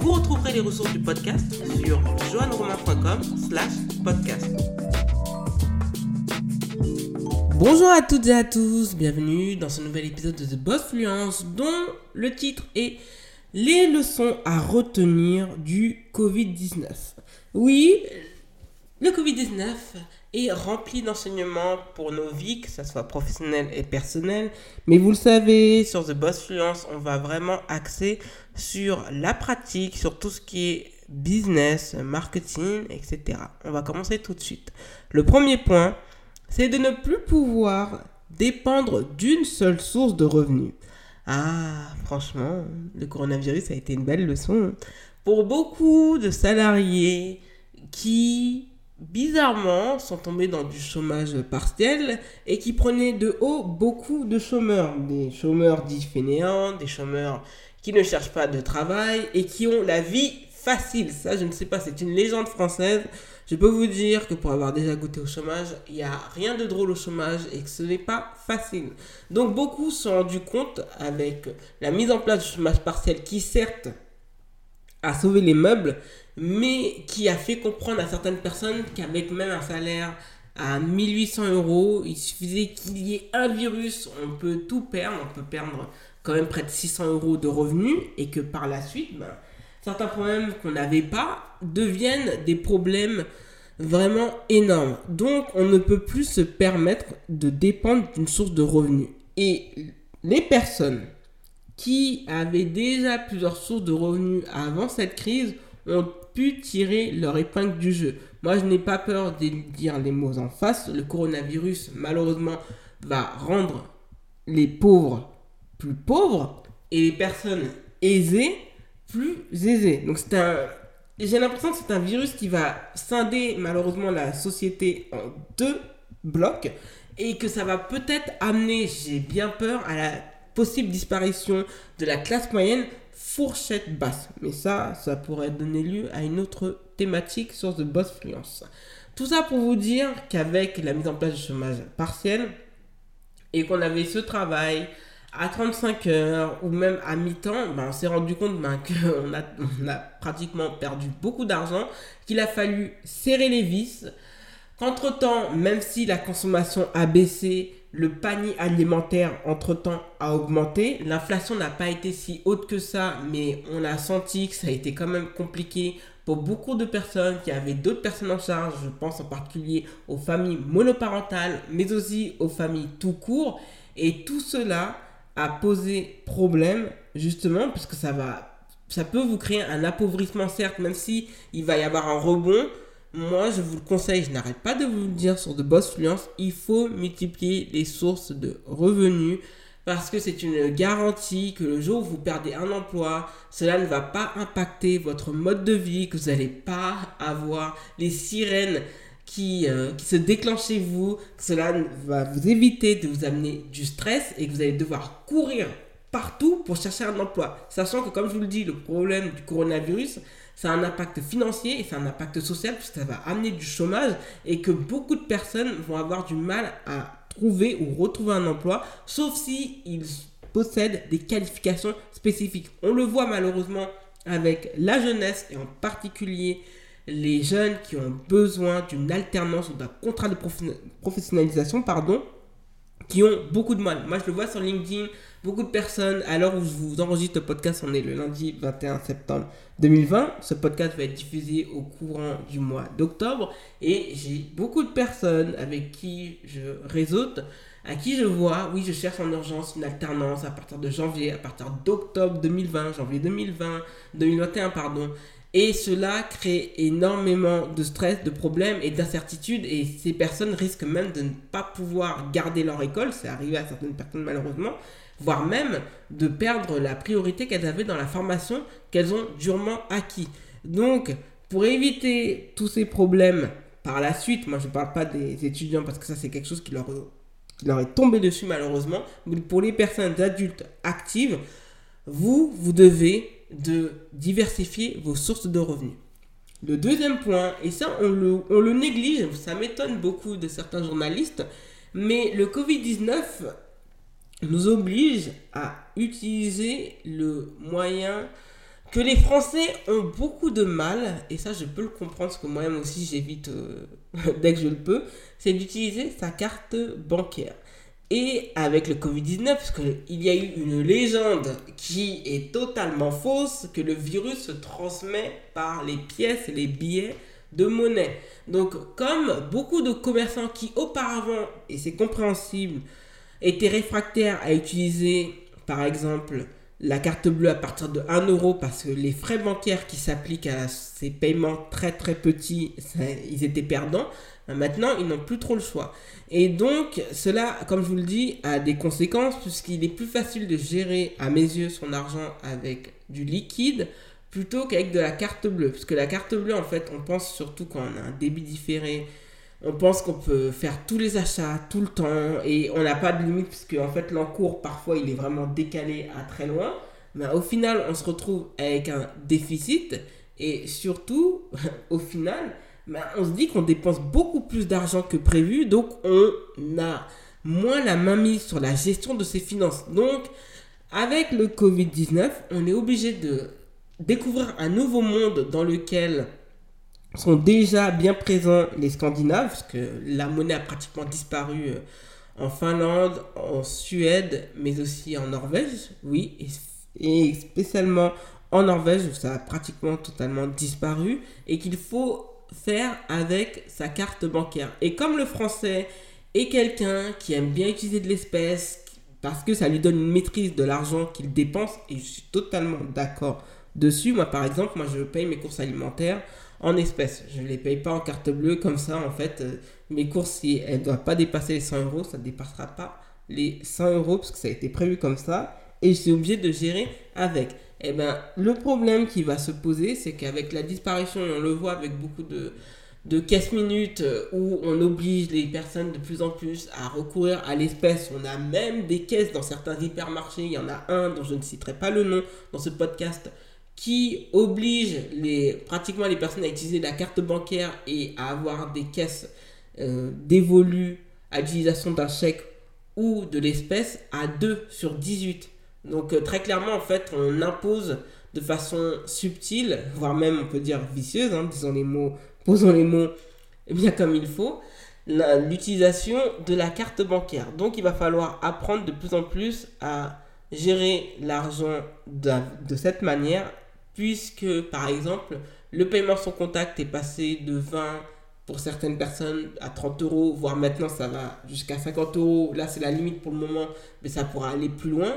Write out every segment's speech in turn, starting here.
Vous retrouverez les ressources du podcast sur joanneromain.com slash podcast. Bonjour à toutes et à tous, bienvenue dans ce nouvel épisode de The Boss Fluence dont le titre est Les leçons à retenir du Covid-19. Oui, le Covid-19 est rempli d'enseignements pour nos vies, que ce soit professionnel et personnel. Mais vous le savez, sur The Boss Fluence, on va vraiment axer sur la pratique, sur tout ce qui est business, marketing, etc. On va commencer tout de suite. Le premier point, c'est de ne plus pouvoir dépendre d'une seule source de revenus. Ah, franchement, le coronavirus a été une belle leçon pour beaucoup de salariés qui bizarrement, sont tombés dans du chômage partiel et qui prenaient de haut beaucoup de chômeurs. Des chômeurs dits fainéants, des chômeurs qui ne cherchent pas de travail et qui ont la vie facile. Ça, je ne sais pas, c'est une légende française. Je peux vous dire que pour avoir déjà goûté au chômage, il n'y a rien de drôle au chômage et que ce n'est pas facile. Donc beaucoup se sont rendus compte avec la mise en place du chômage partiel qui certes a sauvé les meubles, mais qui a fait comprendre à certaines personnes qu'avec même un salaire à 1800 euros, il suffisait qu'il y ait un virus, on peut tout perdre, on peut perdre quand même près de 600 euros de revenus, et que par la suite, ben, certains problèmes qu'on n'avait pas deviennent des problèmes vraiment énormes. Donc on ne peut plus se permettre de dépendre d'une source de revenus. Et les personnes qui avaient déjà plusieurs sources de revenus avant cette crise ont pu tirer leur épingle du jeu. Moi, je n'ai pas peur de dire les mots en face. Le coronavirus, malheureusement, va rendre les pauvres plus pauvres et les personnes aisées plus aisées. Donc, c'est un. J'ai l'impression que c'est un virus qui va scinder malheureusement la société en deux blocs et que ça va peut-être amener, j'ai bien peur, à la possible disparition de la classe moyenne fourchette basse. Mais ça, ça pourrait donner lieu à une autre thématique sur The Boss Fluence. Tout ça pour vous dire qu'avec la mise en place du chômage partiel et qu'on avait ce travail à 35 heures ou même à mi-temps, ben, on s'est rendu compte ben, qu'on a, a pratiquement perdu beaucoup d'argent, qu'il a fallu serrer les vis, qu'entre-temps, même si la consommation a baissé, le panier alimentaire entre-temps a augmenté. L'inflation n'a pas été si haute que ça, mais on a senti que ça a été quand même compliqué pour beaucoup de personnes qui avaient d'autres personnes en charge. Je pense en particulier aux familles monoparentales, mais aussi aux familles tout court. Et tout cela a posé problème, justement, parce que ça va, ça peut vous créer un appauvrissement, certes, même si il va y avoir un rebond. Moi, je vous le conseille, je n'arrête pas de vous le dire sur de Boss Fluence, il faut multiplier les sources de revenus parce que c'est une garantie que le jour où vous perdez un emploi, cela ne va pas impacter votre mode de vie, que vous n'allez pas avoir les sirènes qui, euh, qui se déclenchent chez vous, cela va vous éviter de vous amener du stress et que vous allez devoir courir partout pour chercher un emploi. Sachant que, comme je vous le dis, le problème du coronavirus, ça a un impact financier et c'est un impact social puisque ça va amener du chômage et que beaucoup de personnes vont avoir du mal à trouver ou retrouver un emploi, sauf si ils possèdent des qualifications spécifiques. On le voit malheureusement avec la jeunesse et en particulier les jeunes qui ont besoin d'une alternance ou d'un contrat de professionnalisation, pardon, qui ont beaucoup de mal. Moi, je le vois sur LinkedIn, beaucoup de personnes, à l'heure où je vous enregistre le podcast, on est le lundi 21 septembre 2020. Ce podcast va être diffusé au courant du mois d'octobre. Et j'ai beaucoup de personnes avec qui je réseaute, à qui je vois, oui, je cherche en urgence une alternance à partir de janvier, à partir d'octobre 2020, janvier 2020, 2021, pardon. Et cela crée énormément de stress, de problèmes et d'incertitudes. Et ces personnes risquent même de ne pas pouvoir garder leur école. C'est arrivé à certaines personnes malheureusement. voire même de perdre la priorité qu'elles avaient dans la formation qu'elles ont durement acquis. Donc, pour éviter tous ces problèmes par la suite, moi je ne parle pas des étudiants parce que ça c'est quelque chose qui leur, qui leur est tombé dessus malheureusement, mais pour les personnes adultes actives, vous, vous devez de diversifier vos sources de revenus. Le deuxième point, et ça on le, néglige, ça m'étonne beaucoup de certains journalistes, mais le Covid-19 nous oblige à utiliser le moyen que les Français ont beaucoup de mal, et ça je peux le comprendre parce que moi-même aussi j'évite euh, dès que je le peux, c'est d'utiliser sa carte bancaire. Et avec le Covid-19, parce qu'il y a eu une légende qui est totalement fausse, que le virus se transmet par les pièces les billets de monnaie. Donc comme beaucoup de commerçants qui auparavant, et c'est compréhensible, étaient réfractaires à utiliser par exemple la carte bleue à partir de 1 euro parce que les frais bancaires qui s'appliquent à ces paiements très très petits, ils étaient perdants. Maintenant, ils n'ont plus trop le choix. Et donc, cela, comme je vous le dis, a des conséquences puisqu'il est plus facile de gérer, à mes yeux, son argent avec du liquide plutôt qu'avec de la carte bleue. Parce que la carte bleue, en fait, on pense surtout quand on a un débit différé, on pense qu'on peut faire tous les achats tout le temps et on n'a pas de limite puisque en fait l'encours parfois il est vraiment décalé à très loin. Mais au final, on se retrouve avec un déficit et surtout, au final, ben, on se dit qu'on dépense beaucoup plus d'argent que prévu, donc on a moins la main mise sur la gestion de ses finances. Donc, avec le Covid-19, on est obligé de découvrir un nouveau monde dans lequel sont déjà bien présents les Scandinaves, parce que la monnaie a pratiquement disparu euh, en Finlande, en Suède, mais aussi en Norvège, oui, et, spécialement en Norvège où ça a pratiquement totalement disparu, et qu'il faut faire avec sa carte bancaire. Et comme le français est quelqu'un qui aime bien utiliser de l'espèce, parce que ça lui donne une maîtrise de l'argent qu'il dépense, et je suis totalement d'accord dessus. Moi, par exemple, moi, je paye mes courses alimentaires en espèces. Je ne les paye pas en carte bleue comme ça. En fait, euh, mes courses, si elles ne doivent pas dépasser les 100 euros, ça ne dépassera pas les 100 euros parce que ça a été prévu comme ça. Et je suis obligé de gérer avec. Et eh ben, le problème qui va se poser, c'est qu'avec la disparition, et on le voit avec beaucoup de, de minutes euh, où on oblige les personnes de plus en plus à recourir à l'espèce. On a même des caisses dans certains hypermarchés. Il y en a un dont je ne citerai pas le nom dans ce podcast qui oblige les, pratiquement les personnes à utiliser la carte bancaire et à avoir des caisses euh, dévolues à l'utilisation d'un chèque ou de l'espèce à 2 sur 18. Donc euh, très clairement, en fait, on impose de façon subtile, voire même on peut dire vicieuse, hein, disons les mots, posons les mots bien comme il faut, l'utilisation de la carte bancaire. Donc il va falloir apprendre de plus en plus à gérer l'argent de, cette manière puisque par exemple le paiement sans contact est passé de 20 pour certaines personnes à 30 euros, voire maintenant ça va jusqu'à 50 euros. Là c'est la limite pour le moment, mais ça pourra aller plus loin.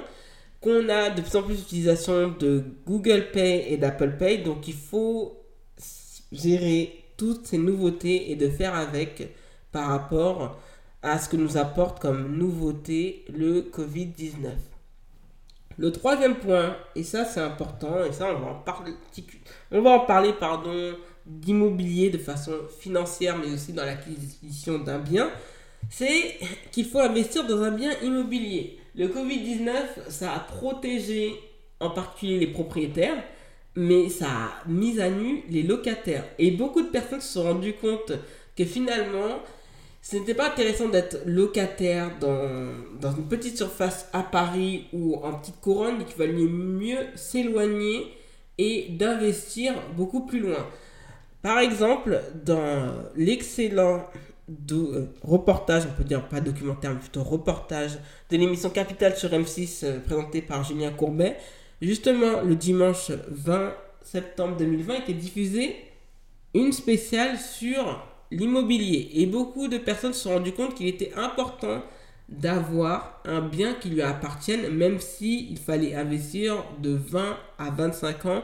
Qu'on a de plus en plus d'utilisation de Google Pay et d'Apple Pay, donc il faut gérer toutes ces nouveautés et de faire avec par rapport à ce que nous apporte comme nouveauté le Covid-19. Le troisième point, et ça c'est important, et ça on va en parler, on va en parler pardon, d'immobilier de façon financière, mais aussi dans l'acquisition d'un bien, c'est qu'il faut investir dans un bien immobilier. Le Covid-19, ça a protégé en particulier les propriétaires, mais ça a mis à nu les locataires. Et beaucoup de personnes se sont rendues compte que finalement, ce n'était pas intéressant d'être locataire dans, une petite surface à Paris ou en petite couronne, il valait mieux s'éloigner et d'investir beaucoup plus loin. Par exemple, dans l'excellent euh, reportage, on peut dire pas documentaire, mais plutôt reportage de l'émission Capital sur M6 euh, présenté par Julien Courbet, justement le dimanche 20 septembre 2020 était diffusé une spéciale sur l'immobilier. Et beaucoup de personnes se sont rendues compte qu'il était important d'avoir un bien qui lui appartienne, même si il fallait investir de 20 à 25 ans.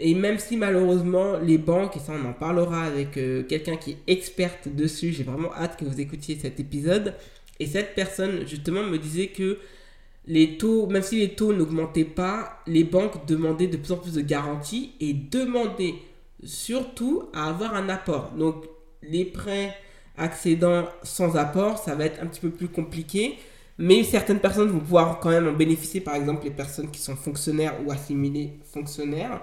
Et même si malheureusement les banques, et ça on en parlera avec euh, quelqu'un qui est experte dessus, j'ai vraiment hâte que vous écoutiez cet épisode. Et cette personne justement me disait que les taux, même si les taux n'augmentaient pas, les banques demandaient de plus en plus de garanties et demandaient surtout à avoir un apport. Donc les prêts accédant sans apport, ça va être un petit peu plus compliqué. Mais certaines personnes vont pouvoir quand même en bénéficier, par exemple les personnes qui sont fonctionnaires ou assimilées fonctionnaires.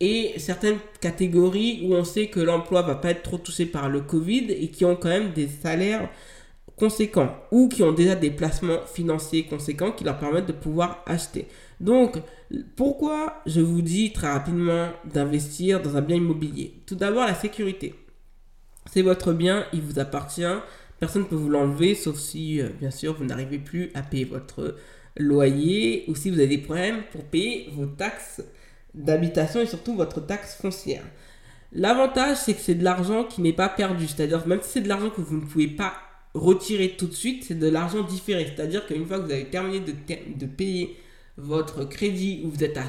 Et certaines catégories où on sait que l'emploi va pas être trop touché par le Covid et qui ont quand même des salaires conséquents ou qui ont déjà des placements financiers conséquents qui leur permettent de pouvoir acheter. Donc, pourquoi je vous dis très rapidement d'investir dans un bien immobilier? Tout d'abord, la sécurité. C'est votre bien, il vous appartient. Personne ne peut vous l'enlever, sauf si, euh, bien sûr, vous n'arrivez plus à payer votre loyer ou si vous avez des problèmes pour payer vos taxes d'habitation et surtout votre taxe foncière. L'avantage, c'est que c'est de l'argent qui n'est pas perdu. C'est-à-dire, même si c'est de l'argent que vous ne pouvez pas retirer tout de suite, c'est de l'argent différé. C'est-à-dire qu'une fois que vous avez terminé de, payer votre crédit, ou vous êtes à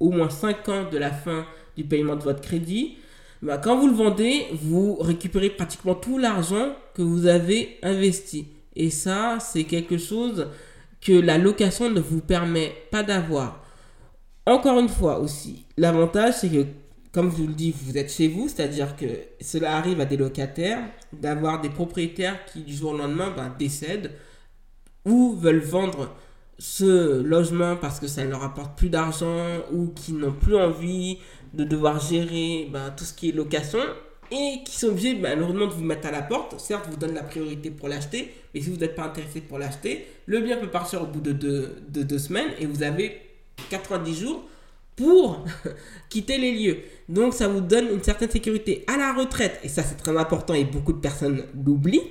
au moins 5 ans de la fin du paiement de votre crédit, bah, quand vous le vendez, vous récupérez pratiquement tout l'argent que vous avez investi. Et ça, c'est quelque chose que la location ne vous permet pas d'avoir. Encore une fois aussi, l'avantage, c'est que, comme je vous le dis, vous êtes chez vous, c'est-à-dire que cela arrive à des locataires d'avoir des propriétaires qui, du jour au lendemain, bah, décèdent ou veulent vendre ce logement parce que ça ne leur apporte plus d'argent ou qui n'ont plus envie de devoir gérer ben, tout ce qui est location et qui sont obligés malheureusement de vous mettre à la porte. Certes, vous donne la priorité pour l'acheter, mais si vous n'êtes pas intéressé pour l'acheter, le bien peut partir au bout de deux semaines et vous avez 90 jours pour quitter les lieux. Donc ça vous donne une certaine sécurité. À la retraite, et ça c'est très important et beaucoup de personnes l'oublient,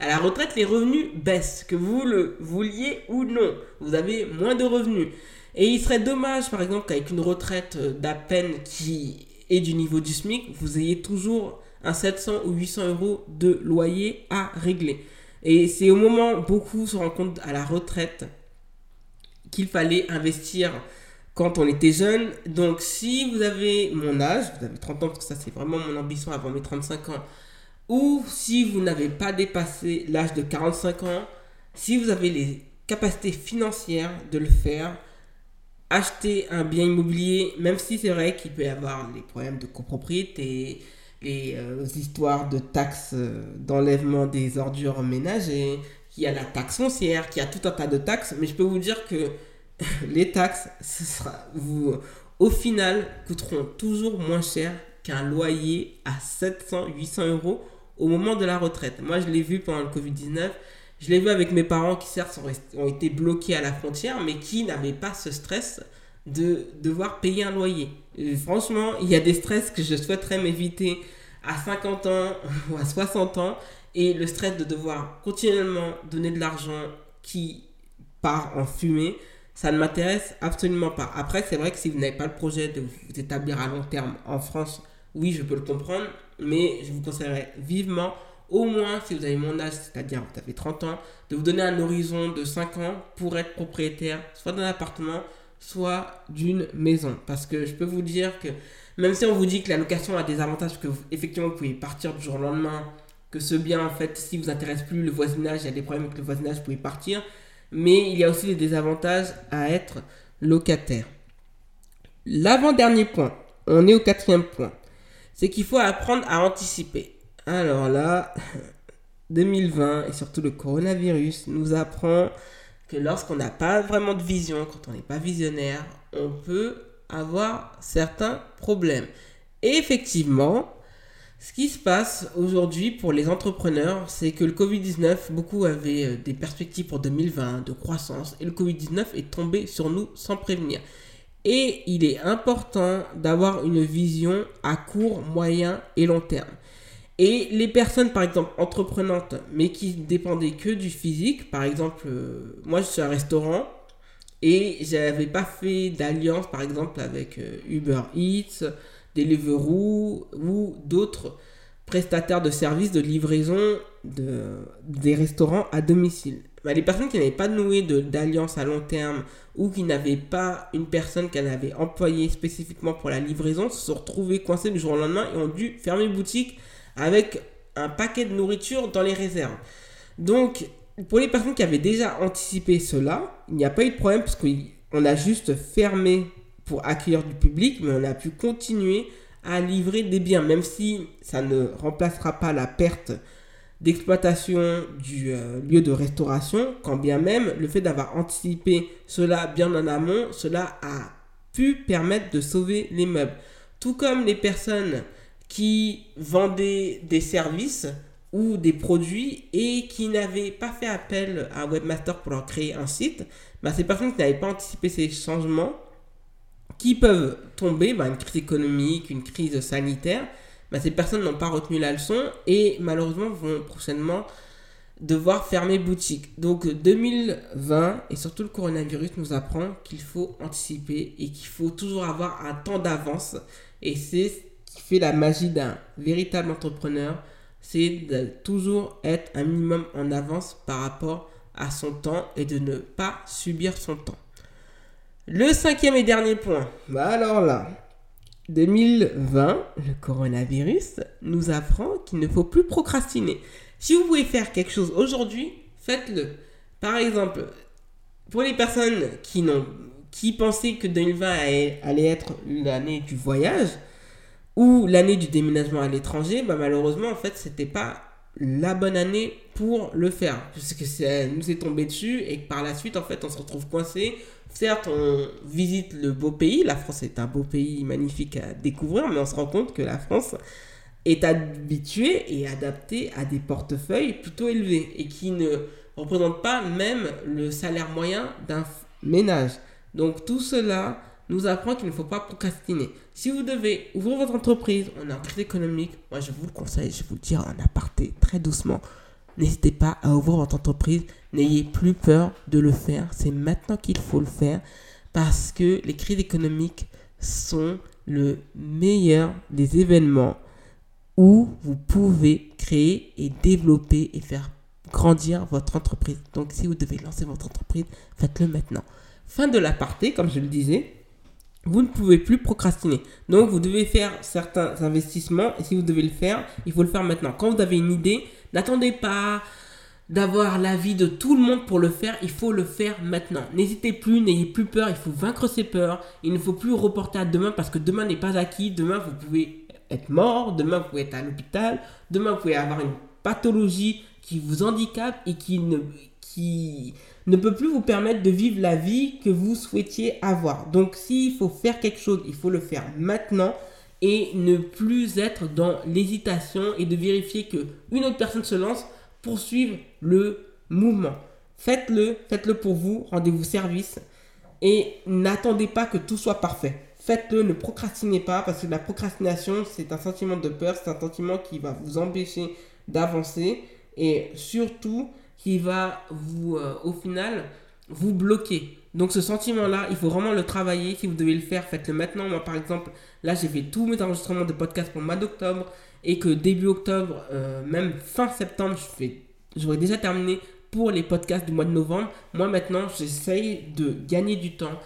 à la retraite, les revenus baissent, que vous le vouliez ou non. Vous avez moins de revenus. Et il serait dommage, par exemple, qu'avec une retraite euh, d'à peine qui est du niveau du SMIC, vous ayez toujours un 700 ou 800 euros de loyer à régler. Et c'est au moment où beaucoup se rendent compte à la retraite qu'il fallait investir quand on était jeune. Donc si vous avez mon âge, vous avez 30 ans, que ça c'est vraiment mon ambition avant mes 35 ans, ou si vous n'avez pas dépassé l'âge de 45 ans, si vous avez les capacités financières de le faire, acheter un bien immobilier, même si c'est vrai qu'il peut y avoir les problèmes de copropriété, les euh, histoires de taxes euh, d'enlèvement des ordures ménagères, qu'il y a la taxe foncière, qu'il y a tout un tas de taxes, mais je peux vous dire que les taxes, sera, au final, coûteront toujours moins cher qu'un loyer à 700, 800 euros au moment de la retraite. Moi, je l'ai vu pendant le Covid-19. Je l'ai vu avec mes parents qui, certes, ont été bloqués à la frontière, mais qui n'avaient pas ce stress de devoir payer un loyer. franchement, il y a des stress que je souhaiterais m'éviter à 50 ans ou à 60 ans. Et le stress de devoir continuellement donner de l'argent qui part en fumée, ça ne m'intéresse absolument pas. Après, c'est vrai que si vous n'avez pas le projet de vous établir à long terme en France, oui, je peux le comprendre mais je vous conseillerais vivement, au moins si vous avez mon âge, c'est-à-dire vous avez 30 ans, de vous donner un horizon de 5 ans pour être propriétaire soit d'un appartement, soit d'une maison. Parce que je peux vous dire que même si on vous dit que la location a des avantages, que vous, effectivement vous pouvez partir du jour au lendemain, que ce bien en fait, si vous intéresse plus le voisinage, il y a des problèmes avec le voisinage, vous pouvez partir. Mais il y a aussi des désavantages à être locataire. L'avant-dernier point, on est au quatrième point c'est qu'il faut apprendre à anticiper. Alors là, 2020 et surtout le coronavirus nous apprend que lorsqu'on n'a pas vraiment de vision, quand on n'est pas visionnaire, on peut avoir certains problèmes. Et effectivement, ce qui se passe aujourd'hui pour les entrepreneurs, c'est que le Covid-19, beaucoup avaient euh, des perspectives pour 2020 de croissance et le Covid-19 est tombé sur nous sans prévenir. Et il est important d'avoir une vision à court, moyen et long terme. Et les personnes, par exemple, entreprenantes, mais qui dépendaient que du physique, par exemple, euh, moi je suis un restaurant et j'avais pas fait d'alliance, par exemple, avec euh, Uber Eats, Deliveroo ou d'autres prestataires de services de livraison de, des restaurants à domicile. Bah, les personnes qui n'avaient pas noué d'alliance à long terme ou qui n'avaient pas une personne qu'elle avait employée spécifiquement pour la livraison se sont retrouvées coincées du jour au lendemain et ont dû fermer boutique avec un paquet de nourriture dans les réserves. Donc, pour les personnes qui avaient déjà anticipé cela, il n'y a pas eu de problème parce qu'on a juste fermé pour accueillir du public, mais on a pu continuer à livrer des biens, même si ça ne remplacera pas la perte d'exploitation du euh, lieu de restauration, quand bien même le fait d'avoir anticipé cela bien en amont, cela a pu permettre de sauver les meubles. Tout comme les personnes qui vendaient des services ou des produits et qui n'avaient pas fait appel à webmaster pour leur créer un site, bah, ces personnes qui n'avaient pas anticipé ces changements, qui peuvent tomber, bah, une crise économique, une crise sanitaire, bah, ces personnes n'ont pas retenu la leçon et malheureusement vont prochainement devoir fermer boutique. Donc 2020 et surtout le coronavirus nous apprend qu'il faut anticiper et qu'il faut toujours avoir un temps d'avance. Et c'est ce qui fait la magie d'un véritable entrepreneur, c'est de toujours être un minimum en avance par rapport à son temps et de ne pas subir son temps. Le cinquième et dernier point. Bah alors là, 2020, le coronavirus nous apprend qu'il ne faut plus procrastiner. Si vous pouvez faire quelque chose aujourd'hui, faites-le. Par exemple, pour les personnes qui, pensaient que 2020 allait être l'année du voyage ou l'année du déménagement à l'étranger, bah malheureusement, en fait, c'était pas la bonne année pour le faire. Parce que ça nous est tombé dessus et que par la suite, en fait, on se retrouve coincé certes, on visite le beau pays. La France est un beau pays magnifique à découvrir, mais on se rend compte que la France est habituée et adaptée à des portefeuilles plutôt élevés et qui ne représentent pas même le salaire moyen d'un ménage. Donc tout cela nous apprend qu'il ne faut pas procrastiner. Si vous devez ouvrir votre entreprise, on est en crise économique, moi je vous le conseille, je vous le dire en aparté très doucement. N'hésitez pas à ouvrir votre entreprise. N'ayez plus peur de le faire. C'est maintenant qu'il faut le faire parce que les crises économiques sont le meilleur des événements où vous pouvez créer et développer et faire grandir votre entreprise. Donc si vous devez lancer votre entreprise, faites-le maintenant. Fin de l'aparté, comme je le disais, vous ne pouvez plus procrastiner. Donc vous devez faire certains investissements et si vous devez le faire, il faut le faire maintenant. Quand vous avez une idée, N'attendez pas d'avoir l'avis de tout le monde pour le faire, il faut le faire maintenant. N'hésitez plus, n'ayez plus peur, il faut vaincre ses peurs. Il ne faut plus reporter à demain parce que demain n'est pas acquis. Demain, vous pouvez être mort, demain, vous pouvez être à l'hôpital, demain, vous pouvez avoir une pathologie qui vous handicape et qui ne, qui ne peut plus vous permettre de vivre la vie que vous souhaitiez avoir. Donc, s'il faut faire quelque chose, il faut le faire maintenant et ne plus être dans l'hésitation et de vérifier que une autre personne se lance, poursuivre le mouvement. Faites-le, faites-le pour vous, rendez-vous service et n'attendez pas que tout soit parfait. Faites-le, ne procrastinez pas parce que la procrastination, c'est un sentiment de peur, c'est un sentiment qui va vous empêcher d'avancer et surtout qui va vous, euh, au final, vous bloquer. Donc ce sentiment-là, il faut vraiment le travailler. Si vous devez le faire, faites-le maintenant. Moi, par exemple, là, j'ai fait tous mes enregistrements de podcast pour le mois d'octobre et que début octobre, euh, même fin septembre, j'aurais déjà terminé pour les podcasts du mois de novembre. Moi, maintenant, j'essaye de gagner du temps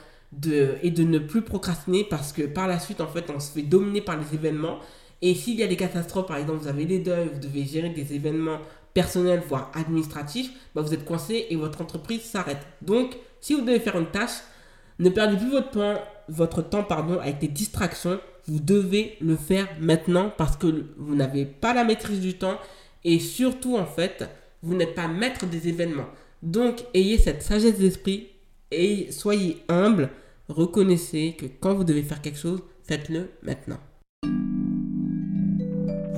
et de ne plus procrastiner parce que par la suite, en fait, on se fait dominer par les événements. Et s'il y a des catastrophes, par exemple, vous avez des deuils, vous devez gérer des événements personnels, voire administratifs, bah, vous êtes coincé et votre entreprise s'arrête. Donc, si vous devez faire une tâche, ne perdez plus votre temps, votre temps pardon, avec des distractions. Vous devez le faire maintenant parce que vous n'avez pas la maîtrise du temps et surtout en fait, vous n'êtes pas maître des événements. Donc ayez cette sagesse d'esprit et soyez humble. Reconnaissez que quand vous devez faire quelque chose, faites-le maintenant.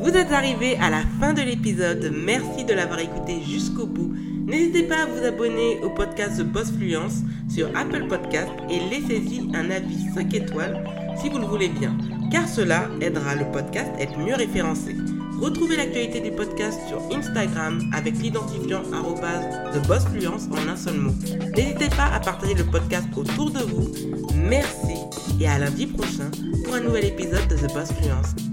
Vous êtes arrivé à la fin de l'épisode. Merci de l'avoir écouté jusqu'au bout. N'hésitez pas à vous abonner au podcast The Boss Fluence sur Apple Podcast et laissez-y un avis 5 étoiles si vous le voulez bien, car cela aidera le podcast à être mieux référencé. Retrouvez l'actualité du podcast sur Instagram avec l'identifiant TheBossFluence en un seul mot. N'hésitez pas à partager le podcast autour de vous. Merci et à lundi prochain pour un nouvel épisode de The Boss Fluence.